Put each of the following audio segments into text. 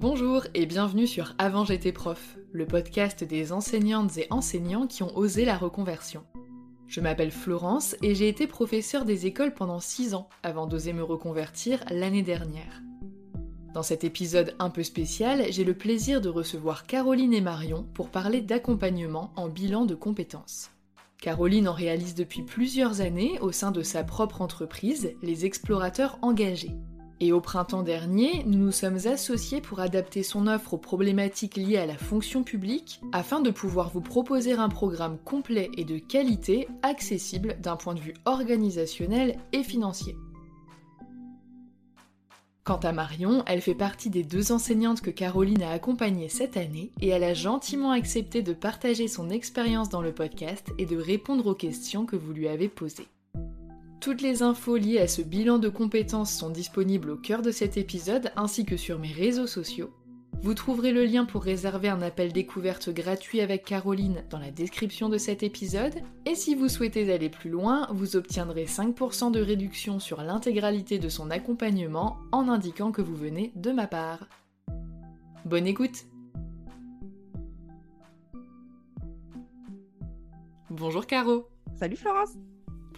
Bonjour et bienvenue sur Avant j'étais prof, le podcast des enseignantes et enseignants qui ont osé la reconversion. Je m'appelle Florence et j'ai été professeure des écoles pendant 6 ans avant d'oser me reconvertir l'année dernière. Dans cet épisode un peu spécial, j'ai le plaisir de recevoir Caroline et Marion pour parler d'accompagnement en bilan de compétences. Caroline en réalise depuis plusieurs années au sein de sa propre entreprise, les explorateurs engagés. Et au printemps dernier, nous nous sommes associés pour adapter son offre aux problématiques liées à la fonction publique afin de pouvoir vous proposer un programme complet et de qualité accessible d'un point de vue organisationnel et financier. Quant à Marion, elle fait partie des deux enseignantes que Caroline a accompagnées cette année et elle a gentiment accepté de partager son expérience dans le podcast et de répondre aux questions que vous lui avez posées. Toutes les infos liées à ce bilan de compétences sont disponibles au cœur de cet épisode ainsi que sur mes réseaux sociaux. Vous trouverez le lien pour réserver un appel découverte gratuit avec Caroline dans la description de cet épisode. Et si vous souhaitez aller plus loin, vous obtiendrez 5% de réduction sur l'intégralité de son accompagnement en indiquant que vous venez de ma part. Bonne écoute Bonjour Caro Salut Florence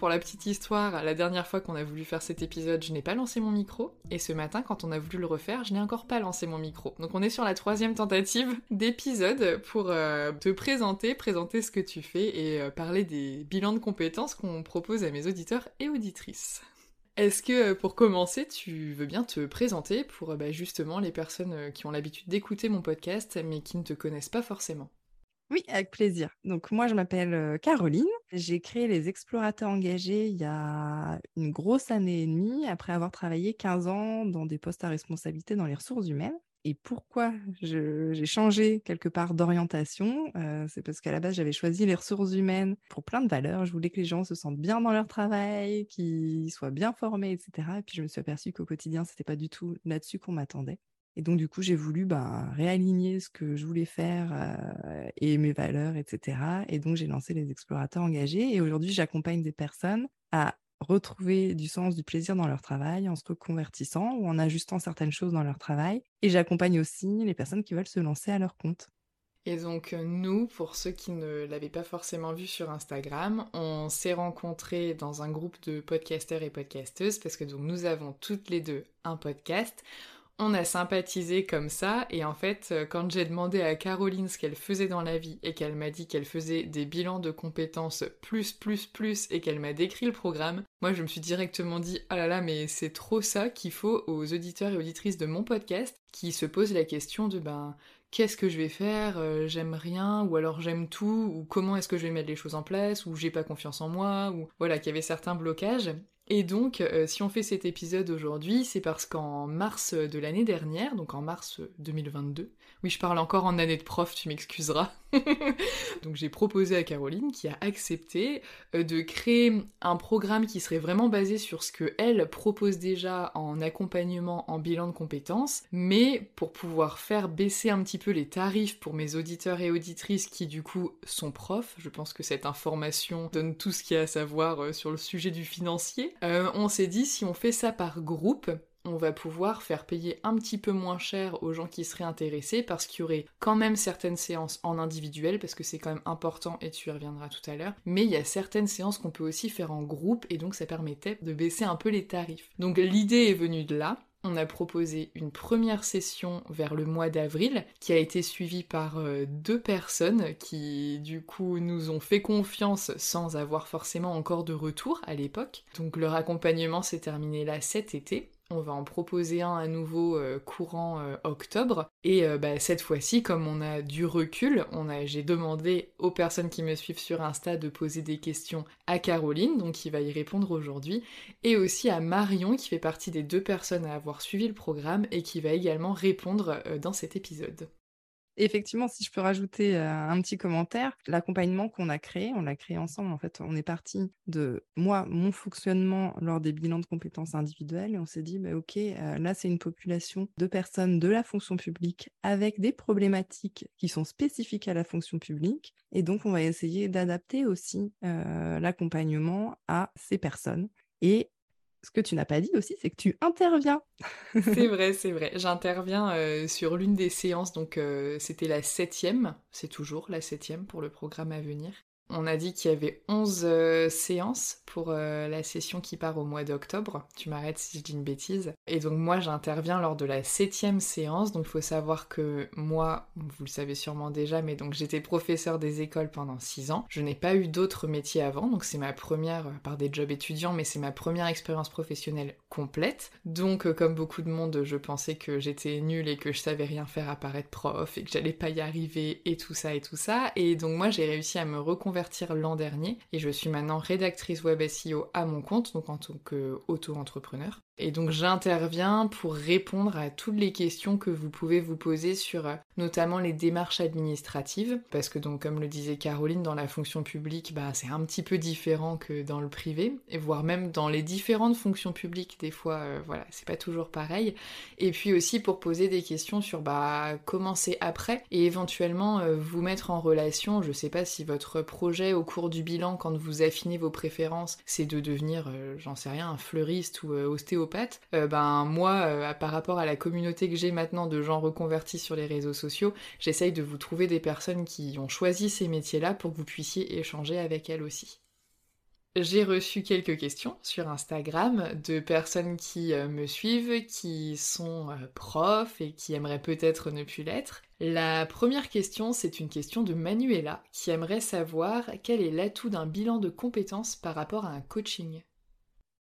pour la petite histoire, la dernière fois qu'on a voulu faire cet épisode, je n'ai pas lancé mon micro, et ce matin, quand on a voulu le refaire, je n'ai encore pas lancé mon micro. Donc on est sur la troisième tentative d'épisode pour euh, te présenter, présenter ce que tu fais et euh, parler des bilans de compétences qu'on propose à mes auditeurs et auditrices. Est-ce que euh, pour commencer, tu veux bien te présenter pour bah, justement les personnes qui ont l'habitude d'écouter mon podcast mais qui ne te connaissent pas forcément? Oui, avec plaisir. Donc moi, je m'appelle Caroline. J'ai créé les explorateurs engagés il y a une grosse année et demie, après avoir travaillé 15 ans dans des postes à responsabilité dans les ressources humaines. Et pourquoi j'ai changé quelque part d'orientation C'est parce qu'à la base, j'avais choisi les ressources humaines pour plein de valeurs. Je voulais que les gens se sentent bien dans leur travail, qu'ils soient bien formés, etc. Et puis je me suis aperçue qu'au quotidien, c'était pas du tout là-dessus qu'on m'attendait. Et donc, du coup, j'ai voulu ben, réaligner ce que je voulais faire euh, et mes valeurs, etc. Et donc, j'ai lancé les explorateurs engagés. Et aujourd'hui, j'accompagne des personnes à retrouver du sens, du plaisir dans leur travail en se reconvertissant ou en ajustant certaines choses dans leur travail. Et j'accompagne aussi les personnes qui veulent se lancer à leur compte. Et donc nous, pour ceux qui ne l'avaient pas forcément vu sur Instagram, on s'est rencontrés dans un groupe de podcasteurs et podcasteuses parce que donc nous avons toutes les deux un podcast On a sympathisé comme ça, et en fait, euh, quand j'ai demandé à Caroline ce qu'elle faisait dans la vie, et qu'elle m'a dit qu'elle faisait des bilans de compétences plus, plus, plus, et qu'elle m'a décrit le programme, moi je me suis directement dit, ah là là, mais c'est trop ça qu'il faut aux auditeurs et auditrices de mon podcast, qui se posent la question de, ben, qu'est-ce que je vais faire, euh, j'aime rien, ou alors j'aime tout, ou comment est-ce que je vais mettre les choses en place, ou j'ai pas confiance en moi, ou voilà, qu'il y avait certains blocages. Et donc, euh, si on fait cet épisode aujourd'hui, c'est parce qu'en mars de l'année dernière, donc en mars 2022, oui, je parle encore en année de prof, tu m'excuseras. Donc j'ai proposé à Caroline, qui a accepté, euh, de créer un programme qui serait vraiment basé sur ce que elle propose déjà en accompagnement, en bilan de compétences, mais pour pouvoir faire baisser un petit peu les tarifs pour mes auditeurs et auditrices qui du coup sont profs. Je pense que cette information donne tout ce qu'il y a à savoir euh, sur le sujet du financier. Euh, on s'est dit si on fait ça par groupe, on va pouvoir faire payer un petit peu moins cher aux gens qui seraient intéressés parce qu'il y aurait quand même certaines séances en individuel parce que c'est quand même important et tu y reviendras tout à l'heure. Mais il y a certaines séances qu'on peut aussi faire en groupe et donc ça permettait de baisser un peu les tarifs. Donc l'idée est venue de là. On a proposé une première session vers le mois d'avril qui a été suivie par euh, deux personnes qui du coup nous ont fait confiance sans avoir forcément encore de retour à l'époque. Donc leur accompagnement s'est terminé là cet été. On va en proposer un à nouveau euh, courant euh, octobre. Et euh, bah, cette fois-ci, comme on a du recul, j'ai demandé aux personnes qui me suivent sur Insta de poser des questions à Caroline, donc qui va y répondre aujourd'hui, et aussi à Marion, qui fait partie des deux personnes à avoir suivi le programme et qui va également répondre dans cet épisode. Effectivement, si je peux rajouter un petit commentaire, l'accompagnement qu'on a créé, on l'a créé ensemble. En fait, on est parti de moi, mon fonctionnement lors des bilans de compétences individuelles, et on s'est dit, bah, ok, là, c'est une population de personnes de la fonction publique avec des problématiques qui sont spécifiques à la fonction publique, et donc on va essayer d'adapter aussi l'accompagnement à ces personnes. Ce que tu n'as pas dit aussi, c'est que tu interviens. c'est vrai, c'est vrai. J'interviens euh, sur l'une des séances, donc euh, c'était la septième, c'est toujours la septième pour le programme à venir. On a dit qu'il y avait 11 euh, séances pour euh, la session qui part au mois d'octobre. Tu m'arrêtes si je dis une bêtise. Et donc moi j'interviens lors de la septième séance. Donc il faut savoir que moi, vous le savez sûrement déjà, mais donc j'étais professeur des écoles pendant 6 ans. Je n'ai pas eu d'autres métiers avant, donc c'est ma première, euh, par des jobs étudiants, mais c'est ma première expérience professionnelle complète. Donc comme beaucoup de monde, je pensais que j'étais nulle et que je savais rien faire à part être prof et que j'allais pas y arriver et tout ça et tout ça. Et donc moi j'ai réussi à me reconvertir l'an dernier et je suis maintenant rédactrice web SEO à mon compte, donc en tant qu'auto-entrepreneur. Et donc j'interviens pour répondre à toutes les questions que vous pouvez vous poser sur euh, notamment les démarches administratives, parce que donc comme le disait Caroline, dans la fonction publique, bah, c'est un petit peu différent que dans le privé, et voire même dans les différentes fonctions publiques, des fois, euh, voilà, c'est pas toujours pareil. Et puis aussi pour poser des questions sur bah, comment c'est après, et éventuellement euh, vous mettre en relation, je sais pas si votre projet au cours du bilan, quand vous affinez vos préférences, c'est de devenir, j'en sais rien, un fleuriste ou ostéopathe, euh, ben moi, euh, par rapport à la communauté que j'ai maintenant de gens reconvertis sur les réseaux sociaux, j'essaye de vous trouver des personnes qui ont choisi ces métiers-là pour que vous puissiez échanger avec elles aussi. J'ai reçu quelques questions sur Instagram de personnes qui euh, me suivent, qui sont profs et qui aimeraient peut-être ne plus l'être. La première question, c'est une question de Manuela qui aimerait savoir quel est l'atout d'un bilan de compétences par rapport à un coaching.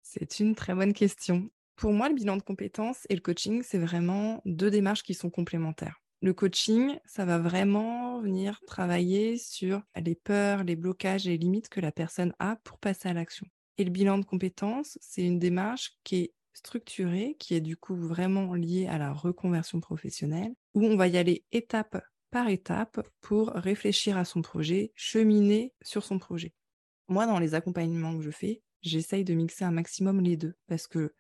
C'est une très bonne question. Pour moi, le bilan de compétences et le coaching, c'est vraiment deux démarches qui sont complémentaires. Le coaching, ça va vraiment venir travailler sur les peurs, les blocages et les limites que la personne a pour passer à l'action. Et le bilan de compétences, c'est une démarche qui est structurée, qui est du coup vraiment liée à la reconversion professionnelle, où on va y aller étape par étape pour réfléchir à son projet, cheminer sur son projet. Moi, dans les accompagnements que je fais, j'essaye de mixer un maximum les deux parce que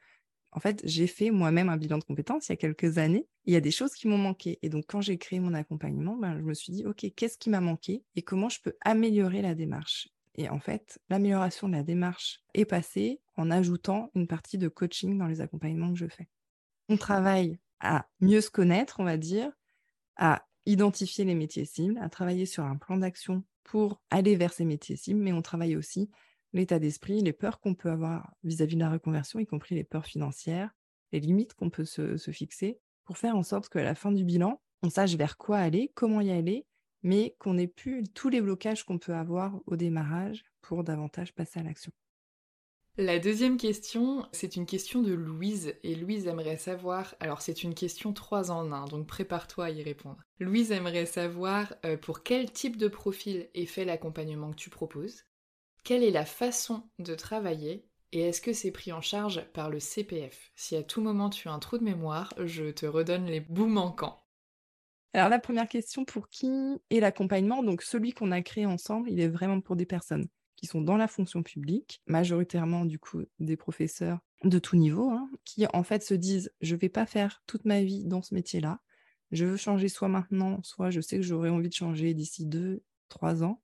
en fait, j'ai fait moi-même un bilan de compétences il y a quelques années. Il y a des choses qui m'ont manqué. Et donc, quand j'ai créé mon accompagnement, ben, je me suis dit, OK, qu'est-ce qui m'a manqué et comment je peux améliorer la démarche? Et en fait, l'amélioration de la démarche est passée en ajoutant une partie de coaching dans les accompagnements que je fais. On travaille à mieux se connaître, on va dire, à identifier les métiers cibles, à travailler sur un plan d'action pour aller vers ces métiers cibles, mais on travaille aussi l'état d'esprit, les peurs qu'on peut avoir vis-à-vis de la reconversion, y compris les peurs financières, les limites qu'on peut se, fixer pour faire en sorte qu'à la fin du bilan, on sache vers quoi aller, comment y aller, mais qu'on n'ait plus tous les blocages qu'on peut avoir au démarrage pour davantage passer à l'action. La deuxième question, c'est une question de Louise, et Louise aimerait savoir, alors c'est une question 3 en 1, donc prépare-toi à y répondre. Louise aimerait savoir euh, pour quel type de profil est fait l'accompagnement que tu proposes, quelle est la façon de travailler, et est-ce que c'est pris en charge par le CPF Si à tout moment tu as un trou de mémoire, je te redonne les bouts manquants. Alors la première question, pour qui est l'accompagnement? Donc celui qu'on a créé ensemble, il est vraiment pour des personnes qui sont dans la fonction publique, majoritairement du coup des professeurs de tout niveau, hein, qui en fait se disent je vais pas faire toute ma vie dans ce métier-là, je veux changer soit maintenant, soit je sais que j'aurais envie de changer d'ici deux, trois ans,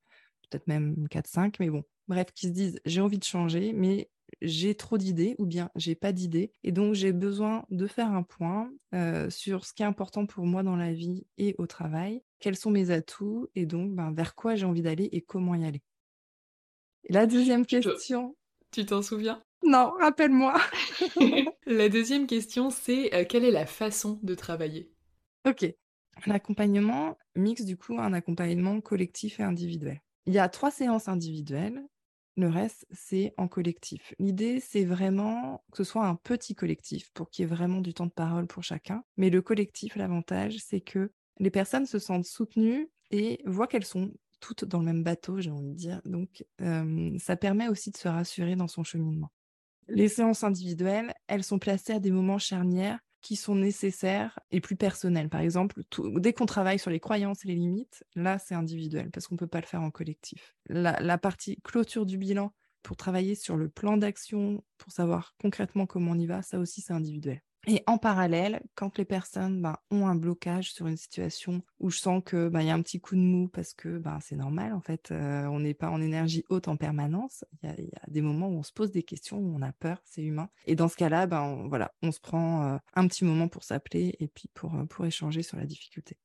peut-être même quatre, cinq, mais bon, bref, qui se disent j'ai envie de changer, mais j'ai trop d'idées ou bien j'ai pas d'idées et donc j'ai besoin de faire un point euh, sur ce qui est important pour moi dans la vie et au travail, quels sont mes atouts et donc ben, vers quoi j'ai envie d'aller et comment y aller. Et la deuxième question. Tu t'en souviens? Non, rappelle-moi. la deuxième question, c'est euh, quelle est la façon de travailler? Ok. Un accompagnement mix du coup un accompagnement collectif et individuel. Il y a trois séances individuelles le reste, c'est en collectif. L'idée, c'est vraiment que ce soit un petit collectif pour qu'il y ait vraiment du temps de parole pour chacun. Mais le collectif, l'avantage, c'est que les personnes se sentent soutenues et voient qu'elles sont toutes dans le même bateau, j'ai envie de dire. Donc, ça permet aussi de se rassurer dans son cheminement. Les séances individuelles, elles sont placées à des moments charnières qui sont nécessaires et plus personnels. Par exemple, dès qu'on travaille sur les croyances et les limites, là, c'est individuel parce qu'on ne peut pas le faire en collectif. la partie clôture du bilan pour travailler sur le plan d'action, pour savoir concrètement comment on y va, ça aussi, c'est individuel. Et en parallèle, quand les personnes ben, ont un blocage sur une situation où je sens qu'il ben, y a un petit coup de mou parce que ben, c'est normal, en fait, euh, on n'est pas en énergie haute en permanence. Il y, a des moments où on se pose des questions, où on a peur, c'est humain. Et dans ce cas-là, on, se prend euh, un petit moment pour s'appeler et puis euh, pour échanger sur la difficulté.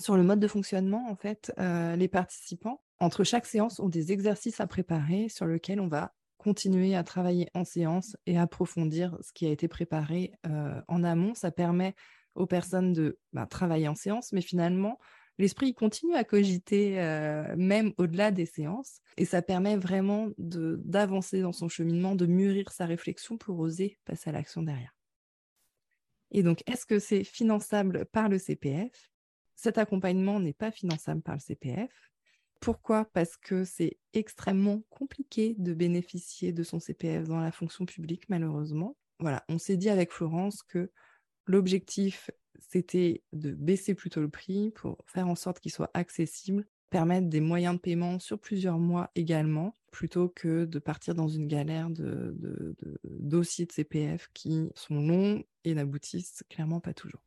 Sur le mode de fonctionnement, en fait, les participants, entre chaque séance, ont des exercices à préparer sur lesquels on va continuer à travailler en séance et approfondir ce qui a été préparé en amont. Ça permet aux personnes de bah, travailler en séance, mais finalement, l'esprit continue à cogiter même au-delà des séances et ça permet vraiment d'avancer dans son cheminement, de mûrir sa réflexion pour oser passer à l'action derrière. Et donc, est-ce que c'est finançable par le CPF Cet accompagnement n'est pas finançable par le CPF. Pourquoi? Parce que c'est extrêmement compliqué de bénéficier de son CPF dans la fonction publique, malheureusement. Voilà, on s'est dit avec Florence que l'objectif, c'était de baisser plutôt le prix pour faire en sorte qu'il soit accessible, permettre des moyens de paiement sur plusieurs mois également, plutôt que de partir dans une galère de, de dossiers de CPF qui sont longs et n'aboutissent clairement pas toujours.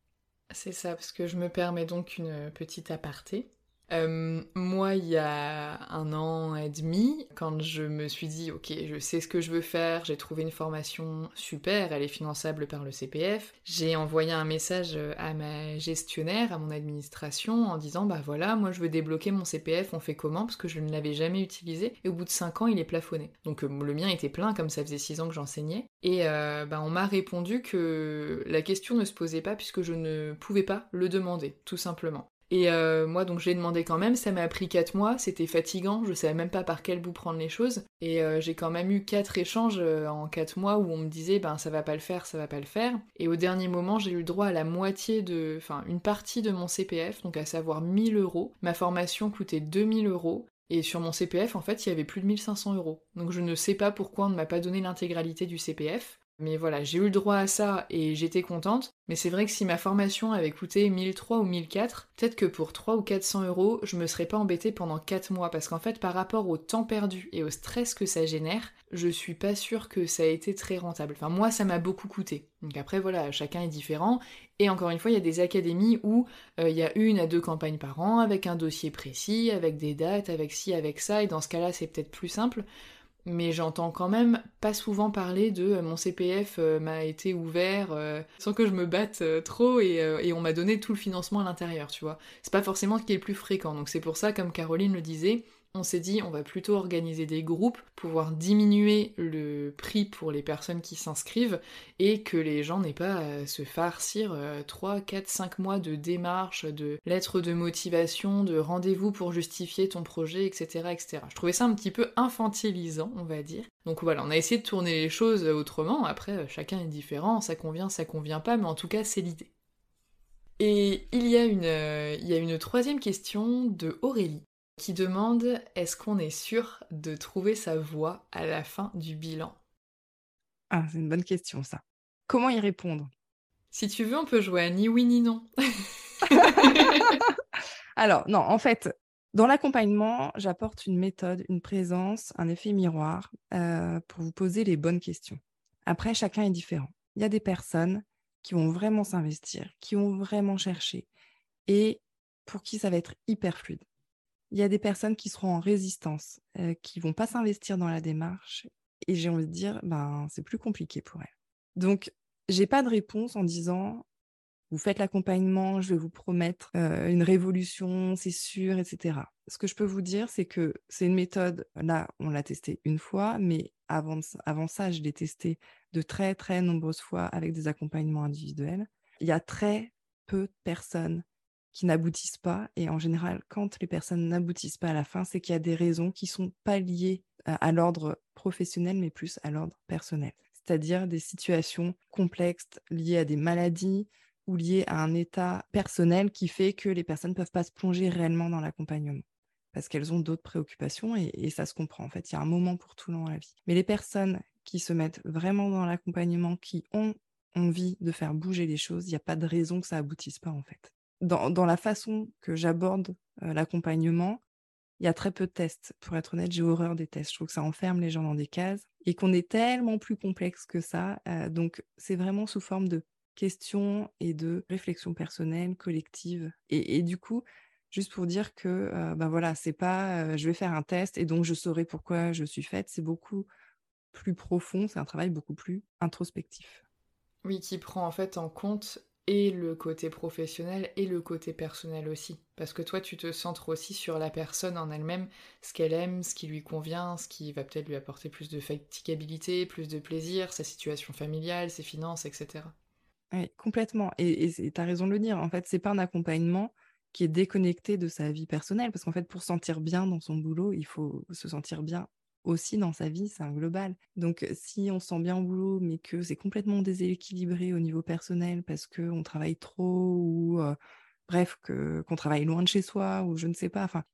C'est ça, parce que je me permets donc une petite aparté. Euh, moi, il y a un an et demi, quand je me suis dit, ok, je sais ce que je veux faire, j'ai trouvé une formation super, elle est finançable par le CPF, j'ai envoyé un message à ma gestionnaire, à mon administration, en disant, bah voilà, moi je veux débloquer mon CPF, on fait comment? Parce que je ne l'avais jamais utilisé, et au bout de 5 ans, il est plafonné. Donc euh, le mien était plein, comme ça faisait 6 ans que j'enseignais, et euh, bah, on m'a répondu que la question ne se posait pas puisque je ne pouvais pas le demander, tout simplement. Et euh, moi, donc j'ai demandé quand même, ça m'a pris 4 mois, c'était fatigant, je savais même pas par quel bout prendre les choses. Et euh, j'ai quand même eu 4 échanges euh, en 4 mois où on me disait, ben ça va pas le faire, ça va pas le faire. Et au dernier moment, j'ai eu le droit à la moitié de, enfin une partie de mon CPF, donc à savoir 1000 euros. Ma formation coûtait 2000 euros. Et sur mon CPF, en fait, il y avait plus de 1500 euros. Donc je ne sais pas pourquoi on ne m'a pas donné l'intégralité du CPF. Mais voilà, j'ai eu le droit à ça et j'étais contente. Mais c'est vrai que si ma formation avait coûté 1003 ou 1004, peut-être que pour 3 ou 400 euros, je me serais pas embêtée pendant 4 mois. Parce qu'en fait, par rapport au temps perdu et au stress que ça génère, je suis pas sûre que ça a été très rentable. Enfin, moi, ça m'a beaucoup coûté. Donc après, voilà, chacun est différent. Et encore une fois, il y a des académies où euh, il y a une à deux campagnes par an, avec un dossier précis, avec des dates, avec ci, avec ça. Et dans ce cas-là, c'est peut-être plus simple mais j'entends quand même pas souvent parler de euh, mon CPF euh, m'a été ouvert euh, sans que je me batte trop et, on m'a donné tout le financement à l'intérieur, tu vois. C'est pas forcément ce qui est le plus fréquent, donc c'est pour ça, comme Caroline le disait, on s'est dit on va plutôt organiser des groupes, pouvoir diminuer le prix pour les personnes qui s'inscrivent et que les gens n'aient pas à se farcir 3, 4, 5 mois de démarches, de lettres de motivation, de rendez-vous pour justifier ton projet, etc., etc. Je trouvais ça un petit peu infantilisant, on va dire. Donc voilà, on a essayé de tourner les choses autrement. Après, chacun est différent, ça convient, ça convient pas, mais en tout cas, c'est l'idée. Et il y, a une, euh, il y a une troisième question de Aurélie qui demande est-ce qu'on est sûr de trouver sa voie à la fin du bilan? Ah, c'est une bonne question ça. Comment y répondre? Si tu veux, on peut jouer à ni oui ni non. Alors, non, en fait, dans l'accompagnement, j'apporte une méthode, une présence, un effet miroir euh, pour vous poser les bonnes questions. Après, chacun est différent. Il y a des personnes qui vont vraiment s'investir, qui vont vraiment chercher et pour qui ça va être hyper fluide il y a des personnes qui seront en résistance, qui qui vont pas s'investir dans la démarche. Et j'ai envie de dire, ben, c'est plus compliqué pour elles. Donc, j'ai pas de réponse en disant, vous faites l'accompagnement, je vais vous promettre une révolution, c'est sûr, etc. Ce que je peux vous dire, c'est que c'est une méthode, là, on l'a testée une fois, mais avant, avant ça, je l'ai testée de très, très nombreuses fois avec des accompagnements individuels. Il y a très peu de personnes qui n'aboutissent pas. Et en général, quand les personnes n'aboutissent pas à la fin, c'est qu'il y a des raisons qui sont pas liées à, l'ordre professionnel, mais plus à l'ordre personnel. C'est-à-dire des situations complexes liées à des maladies ou liées à un état personnel qui fait que les personnes ne peuvent pas se plonger réellement dans l'accompagnement parce qu'elles ont d'autres préoccupations et, ça se comprend. En fait, il y a un moment pour tout dans la vie. Mais les personnes qui se mettent vraiment dans l'accompagnement, qui ont envie de faire bouger les choses, il n'y a pas de raison que ça aboutisse pas en fait dans, la façon que j'aborde l'accompagnement, il y a très peu de tests. Pour être honnête, j'ai horreur des tests. Je trouve que ça enferme les gens dans des cases et qu'on est tellement plus complexe que ça. donc, c'est vraiment sous forme de questions et de réflexions personnelles, collectives. Et, du coup, juste pour dire que, ben voilà, c'est pas je vais faire un test et donc je saurai pourquoi je suis faite. C'est beaucoup plus profond. C'est un travail beaucoup plus introspectif. Oui, qui prend en fait en compte et le côté professionnel et le côté personnel aussi. Parce que toi, tu te centres aussi sur la personne en elle-même, ce qu'elle aime, ce qui lui convient, ce qui va peut-être lui apporter plus de fatigabilité, plus de plaisir, sa situation familiale, ses finances, etc. Oui, complètement. Et tu as raison de le dire. En fait, c'est pas un accompagnement qui est déconnecté de sa vie personnelle. Parce qu'en fait, pour sentir bien dans son boulot, il faut se sentir bien aussi dans sa vie, c'est un global. Donc si on se sent bien au boulot, mais que c'est complètement déséquilibré au niveau personnel parce qu'on travaille trop ou bref, qu'on travaille loin de chez soi ou je ne sais pas, enfin,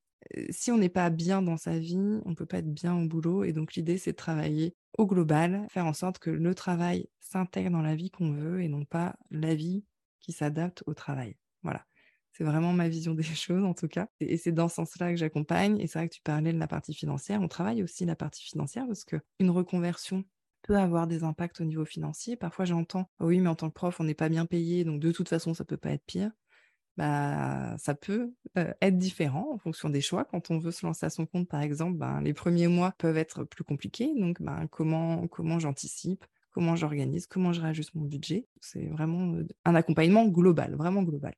si on n'est pas bien dans sa vie, on ne peut pas être bien au boulot. Et donc l'idée, c'est de travailler au global, faire en sorte que le travail s'intègre dans la vie qu'on veut et non pas la vie qui s'adapte au travail. Voilà. C'est vraiment ma vision des choses, en tout cas. Et c'est dans ce sens-là que j'accompagne. Et c'est vrai que tu parlais de la partie financière. On travaille aussi la partie financière parce qu'une reconversion peut avoir des impacts au niveau financier. Parfois, j'entends, «Oh oui, mais en tant que prof, on n'est pas bien payé, donc de toute façon, ça peut pas être pire. Bah, ça peut être différent en fonction des choix. Quand on veut se lancer à son compte, par exemple, ben, les premiers mois peuvent être plus compliqués. Donc, ben, comment, comment j'anticipe, comment j'organise, comment je réajuste mon budget. C'est vraiment un accompagnement global, vraiment global.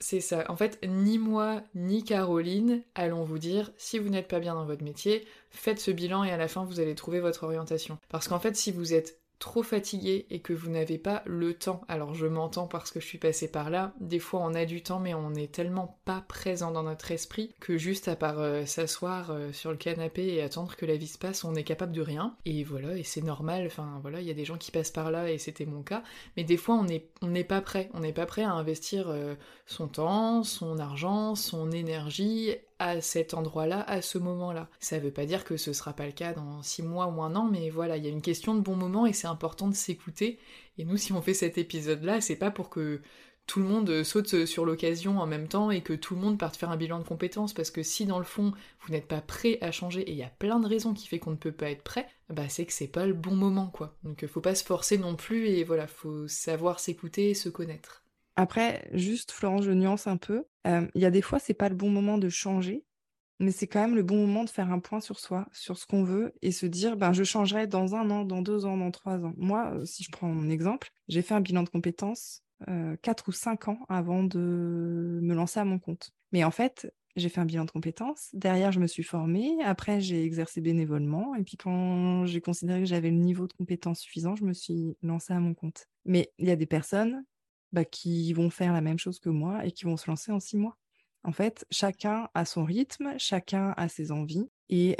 C'est ça. En fait, ni moi, ni Caroline allons vous dire, si vous n'êtes pas bien dans votre métier, faites ce bilan et à la fin, vous allez trouver votre orientation. Parce qu'en fait, si vous êtes trop fatigué et que vous n'avez pas le temps, alors je m'entends parce que je suis passée par là, des fois on a du temps mais on n'est tellement pas présent dans notre esprit que juste à part euh, s'asseoir euh, sur le canapé et attendre que la vie se passe, on est capable de rien. Et voilà, et c'est normal, enfin voilà, il y a des gens qui passent par là et c'était mon cas, mais des fois on n'est pas prêt, on n'est pas prêt à investir euh, son temps, son argent, son énergie à cet endroit-là, à ce moment-là. Ça veut pas dire que ce sera pas le cas dans six mois ou un an, mais voilà, il y a une question de bon moment et c'est important de s'écouter. Et nous, si on fait cet épisode-là, c'est pas pour que tout le monde saute sur l'occasion en même temps et que tout le monde parte faire un bilan de compétences parce que si dans le fond vous n'êtes pas prêt à changer et il y a plein de raisons qui fait qu'on ne peut pas être prêt, bah c'est que c'est pas le bon moment quoi. Donc faut pas se forcer non plus et voilà, faut savoir s'écouter et se connaître. Après, juste, Florence, je nuance un peu. Il y a des fois, c'est pas le bon moment de changer, mais c'est quand même le bon moment de faire un point sur soi, sur ce qu'on veut, et se dire, ben, je changerai dans un an, dans deux ans, dans trois ans. Moi, si je prends mon exemple, j'ai fait un bilan de compétences quatre ou cinq ans avant de me lancer à mon compte. Mais en fait, j'ai fait un bilan de compétences. Derrière, je me suis formée. Après, j'ai exercé bénévolement. Et puis, quand j'ai considéré que j'avais le niveau de compétence suffisant, je me suis lancée à mon compte. Mais il y a des personnes bah, qui vont faire la même chose que moi et qui vont se lancer en six mois. En fait, chacun a son rythme, chacun a ses envies. Et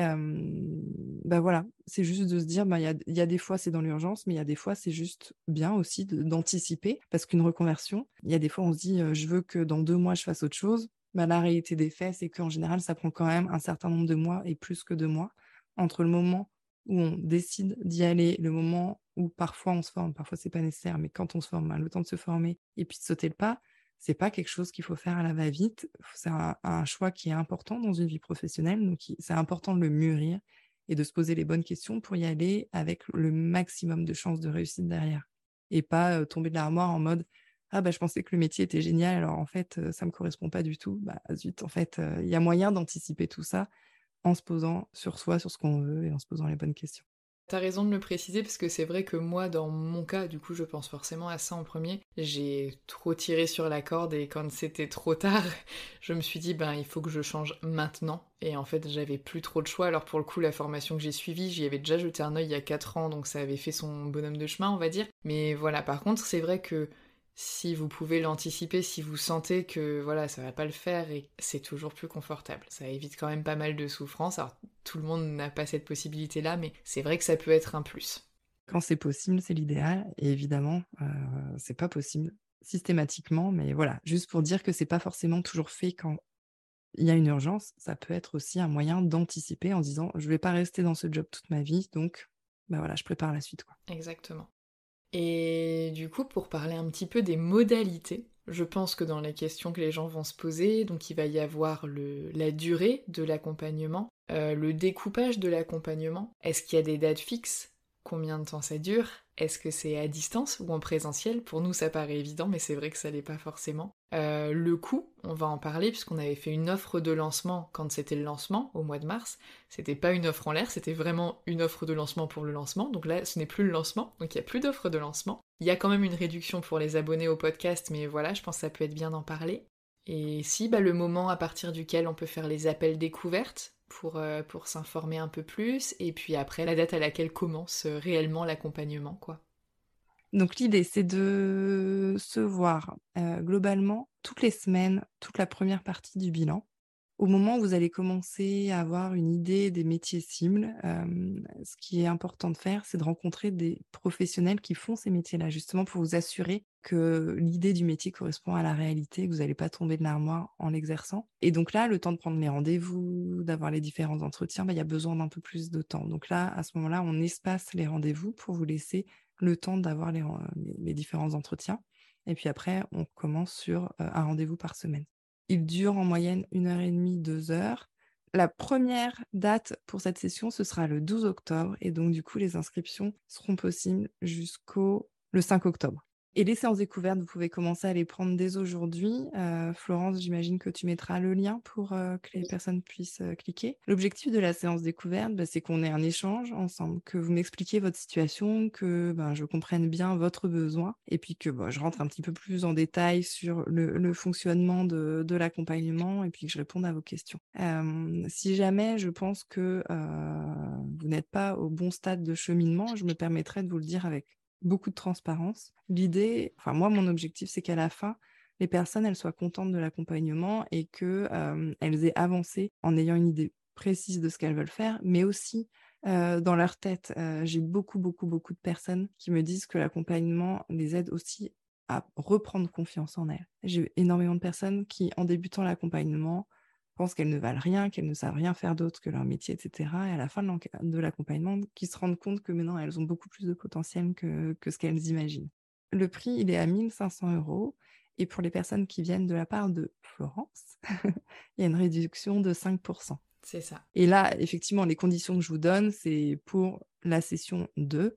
bah voilà, c'est juste de se dire, bah, il y, a, des fois c'est dans l'urgence, mais il y a des fois c'est juste bien aussi d'anticiper, parce qu'une reconversion, il y a des fois on se dit, je veux que dans deux mois je fasse autre chose. Bah, la réalité des faits, c'est qu'en général, ça prend quand même un certain nombre de mois et plus que deux mois entre le moment où on décide d'y aller, le moment où parfois on se forme, parfois c'est pas nécessaire, mais quand on se forme, le temps de se former et puis de sauter le pas, c'est pas quelque chose qu'il faut faire à la va-vite. C'est un, choix qui est important dans une vie professionnelle, donc c'est important de le mûrir et de se poser les bonnes questions pour y aller avec le maximum de chances de réussite derrière. Et pas tomber de l'armoire en mode ah bah je pensais que le métier était génial, alors en fait ça me correspond pas du tout. Bah zut, en fait, il y a moyen d'anticiper tout ça en se posant sur soi, sur ce qu'on veut et en se posant les bonnes questions. T'as raison de le préciser parce que c'est vrai que moi, dans mon cas, du coup, je pense forcément à ça en premier. J'ai trop tiré sur la corde et quand c'était trop tard, je me suis dit, ben, il faut que je change maintenant. Et en fait, j'avais plus trop de choix. Alors, pour le coup, la formation que j'ai suivie, j'y avais déjà jeté un œil il y a 4 ans, donc ça avait fait son bonhomme de chemin, on va dire. Mais voilà, par contre, c'est vrai que si vous pouvez l'anticiper, si vous sentez que voilà, ça va pas le faire et c'est toujours plus confortable. Ça évite quand même pas mal de souffrance. Alors tout le monde n'a pas cette possibilité-là, mais c'est vrai que ça peut être un plus. Quand c'est possible, c'est l'idéal. Et évidemment, euh, c'est pas possible systématiquement, mais voilà, juste pour dire que c'est pas forcément toujours fait quand il y a une urgence. Ça peut être aussi un moyen d'anticiper en disant je vais pas rester dans ce job toute ma vie, donc bah voilà, je prépare la suite. Quoi. Exactement. Et du coup, pour parler un petit peu des modalités, je pense que dans les questions que les gens vont se poser, donc il va y avoir la durée de l'accompagnement, euh, le découpage de l'accompagnement, est-ce qu'il y a des dates fixes? Combien de temps ça dure Est-ce que c'est à distance ou en présentiel? Pour nous, ça paraît évident, mais c'est vrai que ça l'est pas forcément. Euh, le coût, on va en parler puisqu'on avait fait une offre de lancement quand c'était le lancement au mois de mars. C'était pas une offre en l'air, c'était vraiment une offre de lancement pour le lancement. Donc là, ce n'est plus le lancement, donc il n'y a plus d'offre de lancement. Il y a quand même une réduction pour les abonnés au podcast, mais voilà, je pense que ça peut être bien d'en parler. Et si, bah, le moment à partir duquel on peut faire les appels découvertes pour, euh, pour s'informer un peu plus, et puis après la date à laquelle commence euh, réellement l'accompagnement, quoi. Donc l'idée, c'est de se voir globalement toutes les semaines, toute la première partie du bilan. Au moment où vous allez commencer à avoir une idée des métiers cibles, ce qui est important de faire, c'est de rencontrer des professionnels qui font ces métiers-là, justement pour vous assurer que l'idée du métier correspond à la réalité, que vous n'allez pas tomber de l'armoire en l'exerçant. Et donc là, le temps de prendre les rendez-vous, d'avoir les différents entretiens, bah, il y a besoin d'un peu plus de temps. Donc là, à ce moment-là, on espace les rendez-vous pour vous laisser le temps d'avoir les, différents entretiens. Et puis après, on commence sur un rendez-vous par semaine. Il dure en moyenne une heure et demie, deux heures. La première date pour cette session, ce sera le 12 octobre. Et donc, du coup, les inscriptions seront possibles jusqu'au le 5 octobre. Et les séances découvertes, vous pouvez commencer à les prendre dès aujourd'hui. Euh, Florence, j'imagine que tu mettras le lien pour euh, que les personnes puissent euh, cliquer. L'objectif de la séance découverte, bah, c'est qu'on ait un échange ensemble, que vous m'expliquiez votre situation, que ben, je comprenne bien votre besoin, et puis que bah, je rentre un petit peu plus en détail sur le, fonctionnement de, de l'accompagnement, et puis que je réponde à vos questions. si jamais je pense que vous n'êtes pas au bon stade de cheminement, je me permettrai de vous le dire avec beaucoup de transparence. L'idée, enfin moi, mon objectif, c'est qu'à la fin, les personnes, elles soient contentes de l'accompagnement et qu'elles euh, aient avancé en ayant une idée précise de ce qu'elles veulent faire, mais aussi euh, dans leur tête. Euh, j'ai beaucoup, beaucoup, beaucoup de personnes qui me disent que l'accompagnement les aide aussi à reprendre confiance en elles. J'ai énormément de personnes qui, en débutant l'accompagnement, pensent qu'elles ne valent rien, qu'elles ne savent rien faire d'autre que leur métier, etc. Et à la fin de l'accompagnement, qui se rendent compte que maintenant, elles ont beaucoup plus de potentiel que, ce qu'elles imaginent. Le prix, il est à 1500 euros. Et pour les personnes qui viennent de la part de Florence, il y a une réduction de 5%. C'est ça. Et là, effectivement, les conditions que je vous donne, c'est pour la session 2.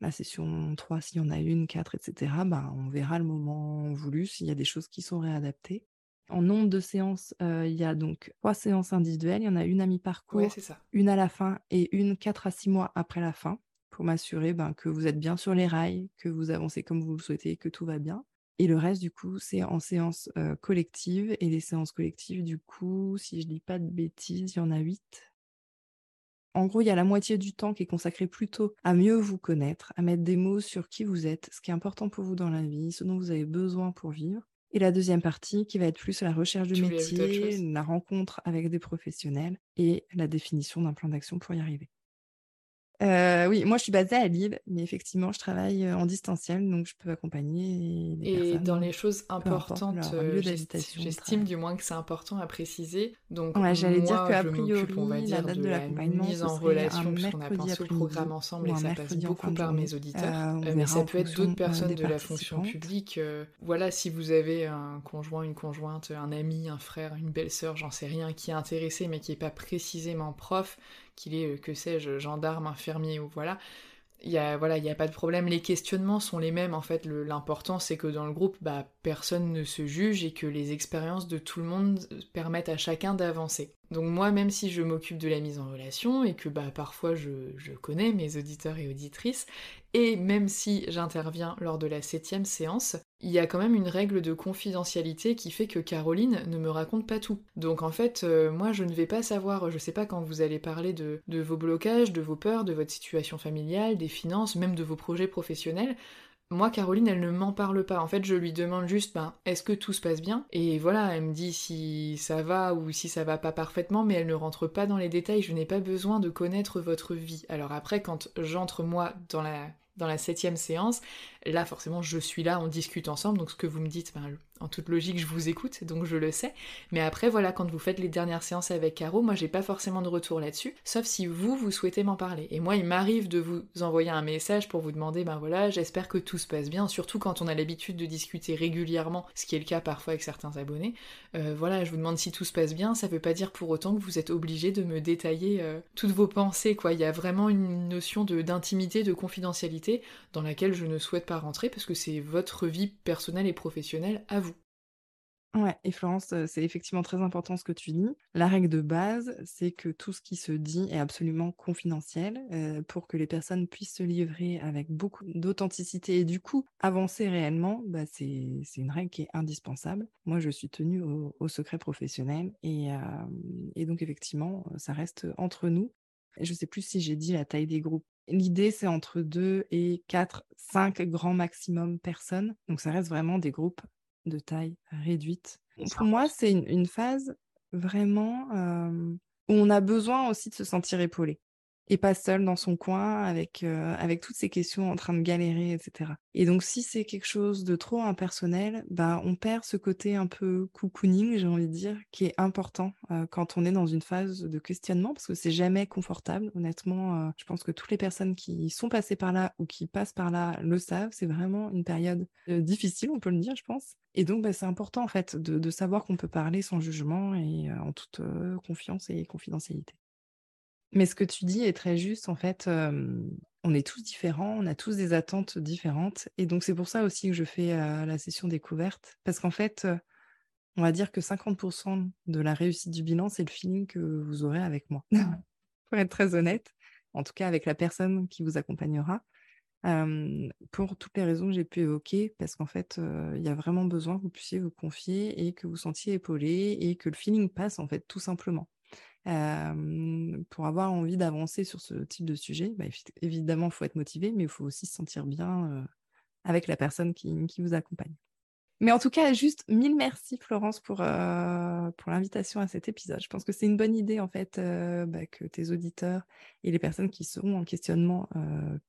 La session 3, s'il y en a une, 4, etc., ben, on verra le moment voulu s'il y a des choses qui sont réadaptées. En nombre de séances, euh, il y a donc trois séances individuelles. Il y en a une à mi-parcours, une à la fin et une quatre à six mois après la fin pour m'assurer ben, que vous êtes bien sur les rails, que vous avancez comme vous le souhaitez, que tout va bien. Et le reste, du coup, c'est en séance collective. Et les séances collectives, du coup, si je dis pas de bêtises, il y en a huit. En gros, il y a la moitié du temps qui est consacré plutôt à mieux vous connaître, à mettre des mots sur qui vous êtes, ce qui est important pour vous dans la vie, ce dont vous avez besoin pour vivre. Et la deuxième partie qui va être plus la recherche de métier, la rencontre avec des professionnels et la définition d'un plan d'action pour y arriver. Euh, oui, moi je suis basée à Lille, mais effectivement je travaille euh, en distanciel, donc je peux accompagner les Et dans les choses importantes, euh, j'estime du moins que c'est important à préciser. Donc j'allais dire qu'à priori, on va dire, la date de, de l'accompagnement, mise en relation, puisqu'on a pensé le programme ensemble et ça passe beaucoup par mes auditeurs. mais ça peut être d'autres personnes de la fonction publique. voilà, si vous avez un conjoint, une conjointe, un ami, un frère, une belle-sœur, j'en sais rien, qui est intéressé mais qui n'est pas précisément prof, qu'il est, euh, que sais-je, gendarme, infirmier ou voilà, il y a, voilà, il n'y a pas de problème. Les questionnements sont les mêmes. En fait, l'important, c'est que dans le groupe, bah, personne ne se juge et que les expériences de tout le monde permettent à chacun d'avancer. Donc moi, même si je m'occupe de la mise en relation et que bah, parfois je connais mes auditeurs et auditrices, et même si j'interviens lors de la septième séance, il y a quand même une règle de confidentialité qui fait que Caroline ne me raconte pas tout. Donc en fait, euh, moi je ne vais pas savoir, je sais pas quand vous allez parler de, de vos blocages, de vos peurs, de votre situation familiale, des finances, même de vos projets professionnels, moi, Caroline, elle ne m'en parle pas. En fait, je lui demande juste, ben, est-ce que tout se passe bien? Et voilà, elle me dit si ça va ou si ça va pas parfaitement, mais elle ne rentre pas dans les détails. Je n'ai pas besoin de connaître votre vie. Alors après, quand j'entre moi dans la dans la septième séance, là forcément je suis là, on discute ensemble, donc ce que vous me dites, ben, en toute logique, je vous écoute, donc je le sais. Mais après, voilà, quand vous faites les dernières séances avec Caro, moi, j'ai pas forcément de retour là-dessus, sauf si vous, vous souhaitez m'en parler. Et moi, il m'arrive de vous envoyer un message pour vous demander, ben voilà, j'espère que tout se passe bien, surtout quand on a l'habitude de discuter régulièrement, ce qui est le cas parfois avec certains abonnés. Euh, voilà, je vous demande si tout se passe bien, ça veut pas dire pour autant que vous êtes obligé de me détailler euh, toutes vos pensées, quoi. Il y a vraiment une notion d'intimité, de confidentialité dans laquelle je ne souhaite pas rentrer parce que c'est votre vie personnelle et professionnelle à vous. Ouais, et Florence, c'est effectivement très important ce que tu dis. La règle de base, c'est que tout ce qui se dit est absolument confidentiel pour que les personnes puissent se livrer avec beaucoup d'authenticité et du coup avancer réellement. Bah, c'est une règle qui est indispensable. Moi, je suis tenue au, secret professionnel et, donc effectivement, ça reste entre nous. Je ne sais plus si j'ai dit la taille des groupes. L'idée, c'est entre 2 et 4, 5 grands maximum personnes. Donc, ça reste vraiment des groupes de taille réduite. Pour moi, c'est une, phase vraiment où on a besoin aussi de se sentir épaulé et pas seul dans son coin avec, euh, avec toutes ces questions en train de galérer, etc. Et donc, si c'est quelque chose de trop impersonnel, bah, on perd ce côté un peu cocooning, j'ai envie de dire, qui est important euh, quand on est dans une phase de questionnement, parce que c'est jamais confortable. Honnêtement, euh, je pense que toutes les personnes qui sont passées par là ou qui passent par là le savent. C'est vraiment une période difficile, on peut le dire, je pense. Et donc, bah, c'est important, en fait, de, de savoir qu'on peut parler sans jugement et en toute confiance et confidentialité. Mais ce que tu dis est très juste. En fait, on est tous différents, on a tous des attentes différentes. Et donc, c'est pour ça aussi que je fais la session découverte. Parce qu'en fait, on va dire que 50% de la réussite du bilan, c'est le feeling que vous aurez avec moi. pour être très honnête, en tout cas avec la personne qui vous accompagnera. pour toutes les raisons que j'ai pu évoquer, parce qu'en fait, il y a vraiment besoin que vous puissiez vous confier et que vous sentiez épaulé et que le feeling passe, en fait, tout simplement pour avoir envie d'avancer sur ce type de sujet, bah, évidemment, il faut être motivé, mais il faut aussi se sentir bien avec la personne qui, vous accompagne. Mais en tout cas, juste mille merci Florence pour, l'invitation à cet épisode. Je pense que c'est une bonne idée en fait bah, que tes auditeurs et les personnes qui seront en questionnement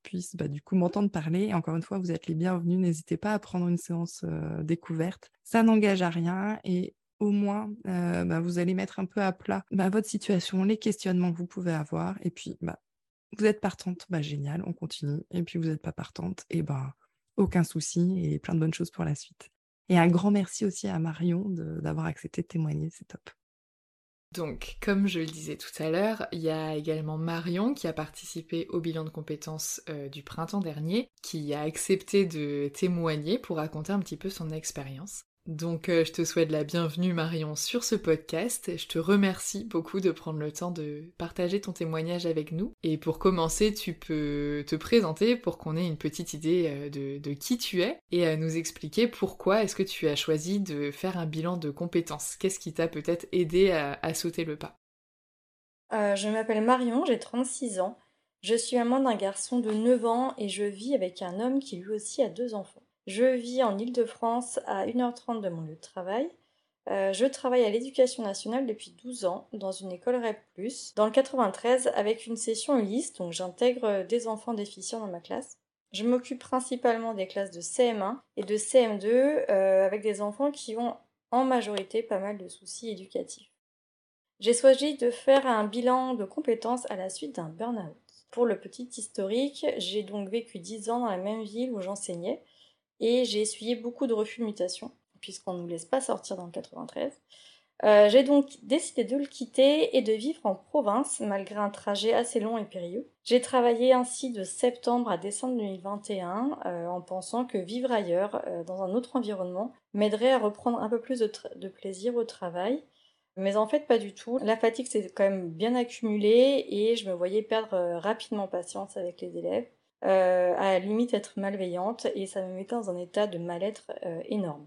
puissent bah, du coup m'entendre parler. Encore une fois, vous êtes les bienvenus. N'hésitez pas à prendre une séance découverte. Ça n'engage à rien et au moins, euh, bah, vous allez mettre un peu à plat bah, votre situation, les questionnements que vous pouvez avoir. Et puis, bah, vous êtes partante, bah, génial, on continue. Et puis, vous n'êtes pas partante, et ben aucun souci et plein de bonnes choses pour la suite. Et un grand merci aussi à Marion d'avoir accepté de témoigner, c'est top. Donc, comme je le disais tout à l'heure, il y a également Marion qui a participé au bilan de compétences euh, du printemps dernier, qui a accepté de témoigner pour raconter un petit peu son expérience. Donc euh, je te souhaite la bienvenue Marion sur ce podcast. Je te remercie beaucoup de prendre le temps de partager ton témoignage avec nous. Et pour commencer, tu peux te présenter pour qu'on ait une petite idée euh, de, qui tu es et à nous expliquer pourquoi est-ce que tu as choisi de faire un bilan de compétences. Qu'est-ce qui t'a peut-être aidé à, sauter le pas? Euh, Je m'appelle Marion, j'ai 36 ans. Je suis maman d'un garçon de 9 ans et je vis avec un homme qui lui aussi a deux enfants. Je vis en Ile-de-France à 1h30 de mon lieu de travail. Euh, je travaille à l'éducation nationale depuis 12 ans dans une école REP, dans le 93 avec une session Ulysse, donc j'intègre des enfants déficients dans ma classe. Je m'occupe principalement des classes de CM1 et de CM2 euh, avec des enfants qui ont en majorité pas mal de soucis éducatifs. J'ai choisi de faire un bilan de compétences à la suite d'un burn-out. Pour le petit historique, j'ai donc vécu 10 ans dans la même ville où j'enseignais et j'ai essuyé beaucoup de refus de mutation, puisqu'on ne nous laisse pas sortir dans le 93. Euh, j'ai donc décidé de le quitter et de vivre en province malgré un trajet assez long et périlleux. J'ai travaillé ainsi de septembre à décembre 2021 euh, en pensant que vivre ailleurs, euh, dans un autre environnement, m'aiderait à reprendre un peu plus de, de, plaisir au travail. Mais en fait pas du tout. La fatigue s'est quand même bien accumulée et je me voyais perdre rapidement patience avec les élèves. Euh, à limite être malveillante et ça me mettait dans un état de mal-être euh, énorme.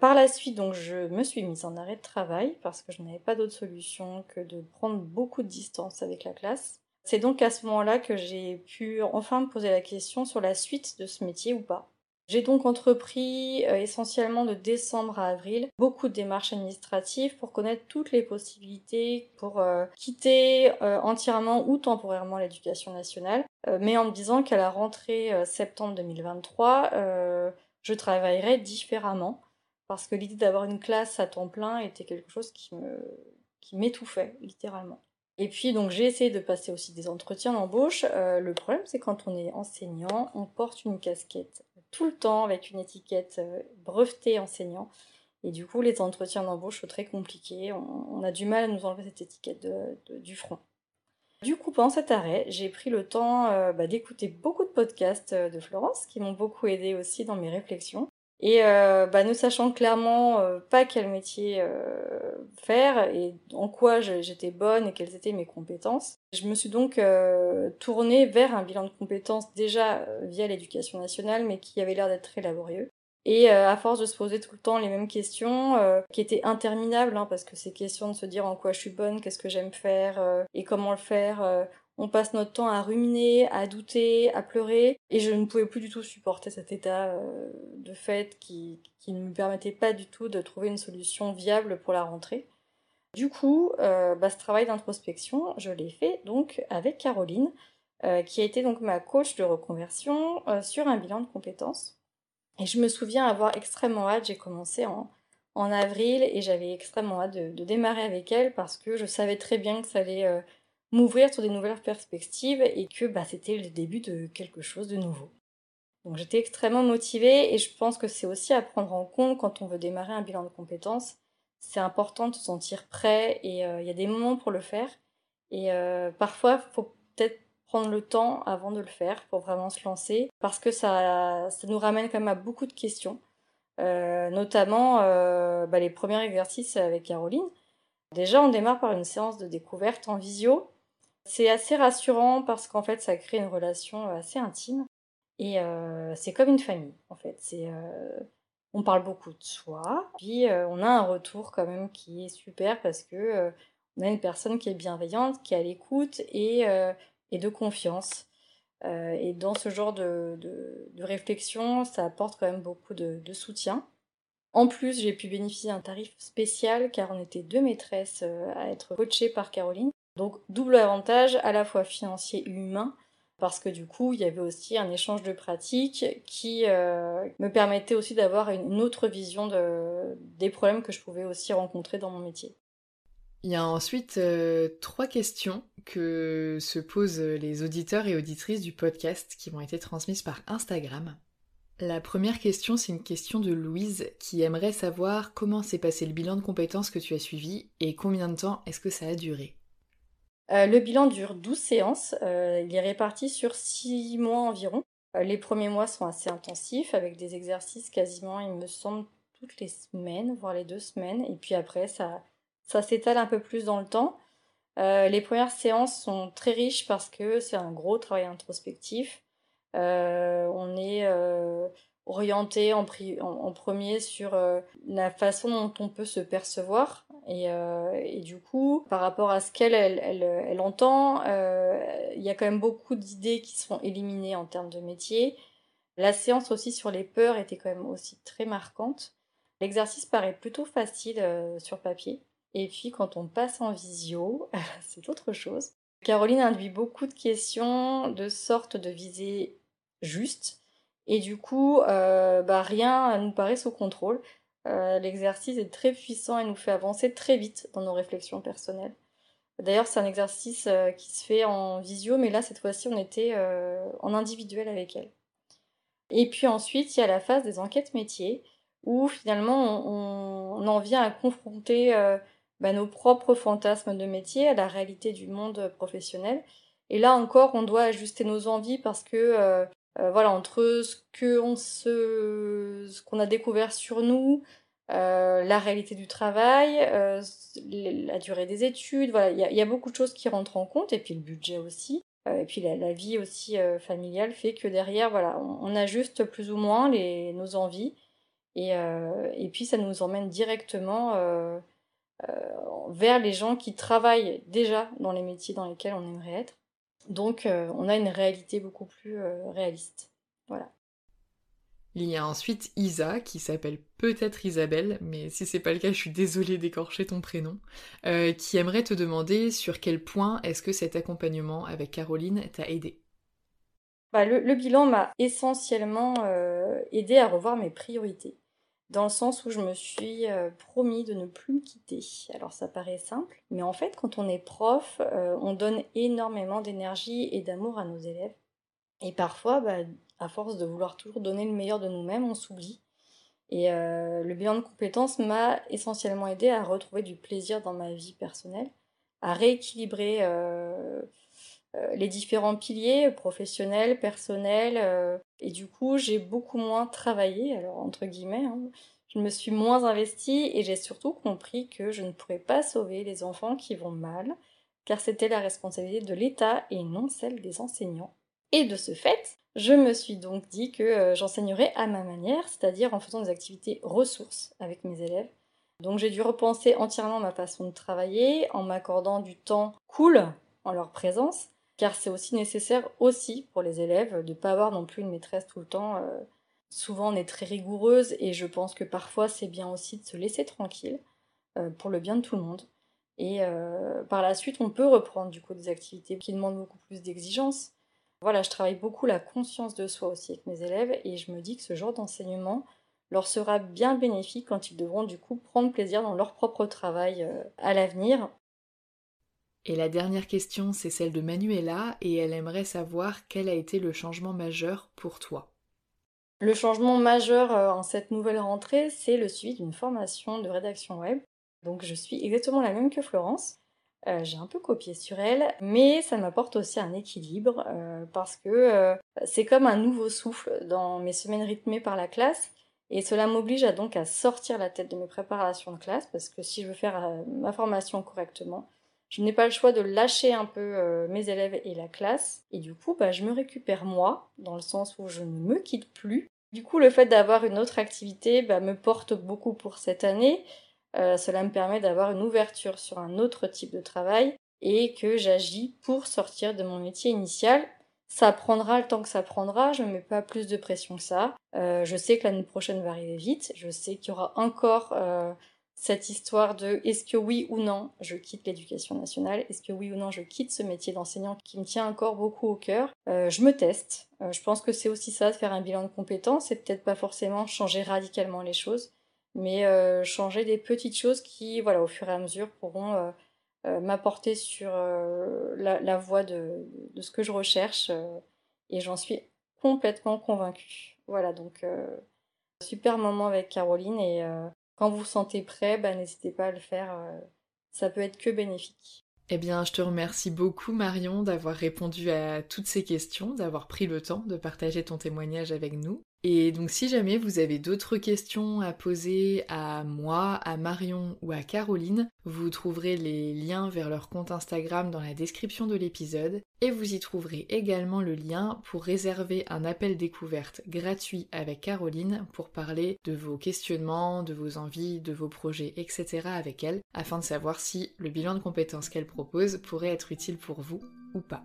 Par la suite, donc, je me suis mise en arrêt de travail parce que je n'avais pas d'autre solution que de prendre beaucoup de distance avec la classe. C'est donc à ce moment-là que j'ai pu enfin me poser la question sur la suite de ce métier ou pas. J'ai donc entrepris euh, essentiellement de décembre à avril beaucoup de démarches administratives pour connaître toutes les possibilités pour euh, quitter euh, entièrement ou temporairement l'éducation nationale, mais en me disant qu'à la rentrée septembre 2023, je travaillerais différemment parce que l'idée d'avoir une classe à temps plein était quelque chose qui me qui m'étouffait littéralement. Et puis donc j'ai essayé de passer aussi des entretiens d'embauche. le problème c'est quand on est enseignant, on porte une casquette tout le temps avec une étiquette euh, brevetée enseignant. Et du coup, les entretiens d'embauche sont très compliqués. On, a du mal à nous enlever cette étiquette du front. Du coup, pendant cet arrêt, j'ai pris le temps euh, bah, d'écouter beaucoup de podcasts euh, de Florence qui m'ont beaucoup aidé aussi dans mes réflexions. Et euh, bah, ne sachant clairement euh, pas quel métier euh, faire et en quoi j'étais bonne et quelles étaient mes compétences, je me suis donc tournée vers un bilan de compétences déjà via l'éducation nationale, mais qui avait l'air d'être très laborieux. Et à force de se poser tout le temps les mêmes questions, qui étaient interminables, hein, parce que ces questions de se dire en quoi je suis bonne, qu'est-ce que j'aime faire et comment le faire, on passe notre temps à ruminer, à douter, à pleurer, et je ne pouvais plus du tout supporter cet état euh, de fait qui, ne me permettait pas du tout de trouver une solution viable pour la rentrée. Du coup, euh, bah, ce travail d'introspection, je l'ai fait donc avec Caroline, euh, qui a été donc ma coach de reconversion sur un bilan de compétences. Et je me souviens avoir extrêmement hâte, j'ai commencé en, avril et j'avais extrêmement hâte de, démarrer avec elle parce que je savais très bien que ça allait m'ouvrir sur des nouvelles perspectives et que bah, c'était le début de quelque chose de nouveau. Donc j'étais extrêmement motivée et je pense que c'est aussi à prendre en compte quand on veut démarrer un bilan de compétences. C'est important de se sentir prêt et euh, il y a des moments pour le faire. Et euh, parfois, il faut peut-être prendre le temps avant de le faire pour vraiment se lancer parce que ça, ça nous ramène quand même à beaucoup de questions. Euh, notamment bah, les premiers exercices avec Caroline. Déjà, on démarre par une séance de découverte en visio c'est assez rassurant parce qu'en fait, ça crée une relation euh, assez intime. Et euh, c'est comme une famille, en fait. C'est, euh, on parle beaucoup de soi, puis on a un retour quand même qui est super parce que on a une personne qui est bienveillante, qui est à l'écoute et, et de confiance. et dans ce genre de, de, réflexion, ça apporte quand même beaucoup de, de soutien. En plus, j'ai pu bénéficier d'un tarif spécial car on était deux maîtresses à être coachées par Caroline. Donc double avantage à la fois financier et humain parce que du coup il y avait aussi un échange de pratiques qui euh, me permettait aussi d'avoir une autre vision des problèmes que je pouvais aussi rencontrer dans mon métier. Il y a ensuite euh, trois questions que se posent les auditeurs et auditrices du podcast qui m'ont été transmises par Instagram. La première question, c'est une question de Louise qui aimerait savoir comment s'est passé le bilan de compétences que tu as suivi et combien de temps est-ce que ça a duré. Euh, le bilan dure 12 séances. Euh, il est réparti sur 6 mois environ. Euh, les premiers mois sont assez intensifs avec des exercices quasiment, il me semble, toutes les semaines, voire les deux semaines. Et puis après, ça, ça s'étale un peu plus dans le temps. les premières séances sont très riches parce que c'est un gros travail introspectif. on est orienté en, en, premier sur la façon dont on peut se percevoir euh, et, du coup, par rapport à ce qu'elle elle, entend, euh, il y a quand même beaucoup d'idées qui seront éliminées en termes de métier. La séance aussi sur les peurs était quand même aussi très marquante. L'exercice paraît plutôt facile euh, sur papier. Et puis quand on passe en visio, c'est autre chose. Caroline induit beaucoup de questions de sorte de visée juste. Et du coup, bah, rien ne nous paraît sous contrôle. Euh, l'exercice est très puissant et nous fait avancer très vite dans nos réflexions personnelles. D'ailleurs, c'est un exercice euh, qui se fait en visio, mais là, cette fois-ci, on était euh, en individuel avec elle. Et puis ensuite, il y a la phase des enquêtes métiers, où finalement, on, en vient à confronter bah, nos propres fantasmes de métier à la réalité du monde professionnel. Et là encore, on doit ajuster nos envies parce que euh, voilà, entre ce qu'on ce qu'on a découvert sur nous, euh, la réalité du travail, euh, la durée des études, voilà, il y, a beaucoup de choses qui rentrent en compte, et puis le budget aussi, et puis la, vie aussi familiale fait que derrière, voilà, on, ajuste plus ou moins les, nos envies, et, et puis ça nous emmène directement vers les gens qui travaillent déjà dans les métiers dans lesquels on aimerait être. Donc euh, on a une réalité beaucoup plus euh, réaliste. Voilà. Il y a ensuite Isa, qui s'appelle peut-être Isabelle, mais si c'est pas le cas, je suis désolée d'écorcher ton prénom, euh, qui aimerait te demander sur quel point est-ce que cet accompagnement avec Caroline t'a aidé. Bah, le, bilan m'a essentiellement aidé à revoir mes priorités dans le sens où je me suis euh, promis de ne plus me quitter. Alors ça paraît simple, mais en fait quand on est prof, euh, on donne énormément d'énergie et d'amour à nos élèves. Et parfois, bah, à force de vouloir toujours donner le meilleur de nous-mêmes, on s'oublie. Et euh, le bilan de compétences m'a essentiellement aidé à retrouver du plaisir dans ma vie personnelle, à rééquilibrer les différents piliers professionnels, personnels, et du coup, j'ai beaucoup moins travaillé, alors entre guillemets. Hein. Je me suis moins investie et j'ai surtout compris que je ne pourrais pas sauver les enfants qui vont mal, car c'était la responsabilité de l'État et non celle des enseignants. Et de ce fait, je me suis donc dit que euh, j'enseignerais à ma manière, c'est-à-dire en faisant des activités ressources avec mes élèves. Donc j'ai dû repenser entièrement ma façon de travailler en m'accordant du temps cool en leur présence car c'est aussi nécessaire aussi pour les élèves de ne pas avoir non plus une maîtresse tout le temps. Euh, souvent on est très rigoureuse et je pense que parfois c'est bien aussi de se laisser tranquille euh, pour le bien de tout le monde. Et euh, par la suite on peut reprendre du coup des activités qui demandent beaucoup plus d'exigence. Voilà, je travaille beaucoup la conscience de soi aussi avec mes élèves et je me dis que ce genre d'enseignement leur sera bien bénéfique quand ils devront du coup prendre plaisir dans leur propre travail à l'avenir et la dernière question, c'est celle de Manuela, et elle aimerait savoir quel a été le changement majeur pour toi. Le changement majeur euh, en cette nouvelle rentrée, c'est le suivi d'une formation de rédaction web. Donc je suis exactement la même que Florence. Euh, j'ai un peu copié sur elle, mais ça m'apporte aussi un équilibre euh, parce que c'est comme un nouveau souffle dans mes semaines rythmées par la classe. Et cela m'oblige donc à sortir la tête de mes préparations de classe parce que si je veux faire ma formation correctement, je n'ai pas le choix de lâcher un peu euh, mes élèves et la classe. Et du coup, bah, je me récupère moi, dans le sens où je ne me quitte plus. Du coup, le fait d'avoir une autre activité bah, me porte beaucoup pour cette année. Euh, cela me permet d'avoir une ouverture sur un autre type de travail et que j'agis pour sortir de mon métier initial. Ça prendra le temps que ça prendra, je ne mets pas plus de pression que ça. Euh, je sais que l'année prochaine va arriver vite, je sais qu'il y aura encore cette histoire de est-ce que oui ou non je quitte l'éducation nationale, est-ce que oui ou non je quitte ce métier d'enseignant qui me tient encore beaucoup au cœur. Euh, je me teste. Euh, je pense que c'est aussi ça de faire un bilan de compétences et peut-être pas forcément changer radicalement les choses, mais euh, changer des petites choses qui, voilà, au fur et à mesure pourront m'apporter sur la, voie de, de, ce que je recherche et j'en suis complètement convaincue. Voilà, donc super moment avec Caroline et quand vous vous sentez prêt, bah, n'hésitez pas à le faire. Euh, ça peut être que bénéfique. Eh bien, je te remercie beaucoup Marion d'avoir répondu à toutes ces questions, d'avoir pris le temps de partager ton témoignage avec nous. Et donc si jamais vous avez d'autres questions à poser à moi, à Marion ou à Caroline, vous trouverez les liens vers leur compte Instagram dans la description de l'épisode et vous y trouverez également le lien pour réserver un appel découverte gratuit avec Caroline pour parler de vos questionnements, de vos envies, de vos projets, etc. avec elle afin de savoir si le bilan de compétences qu'elle propose pourrait être utile pour vous ou pas.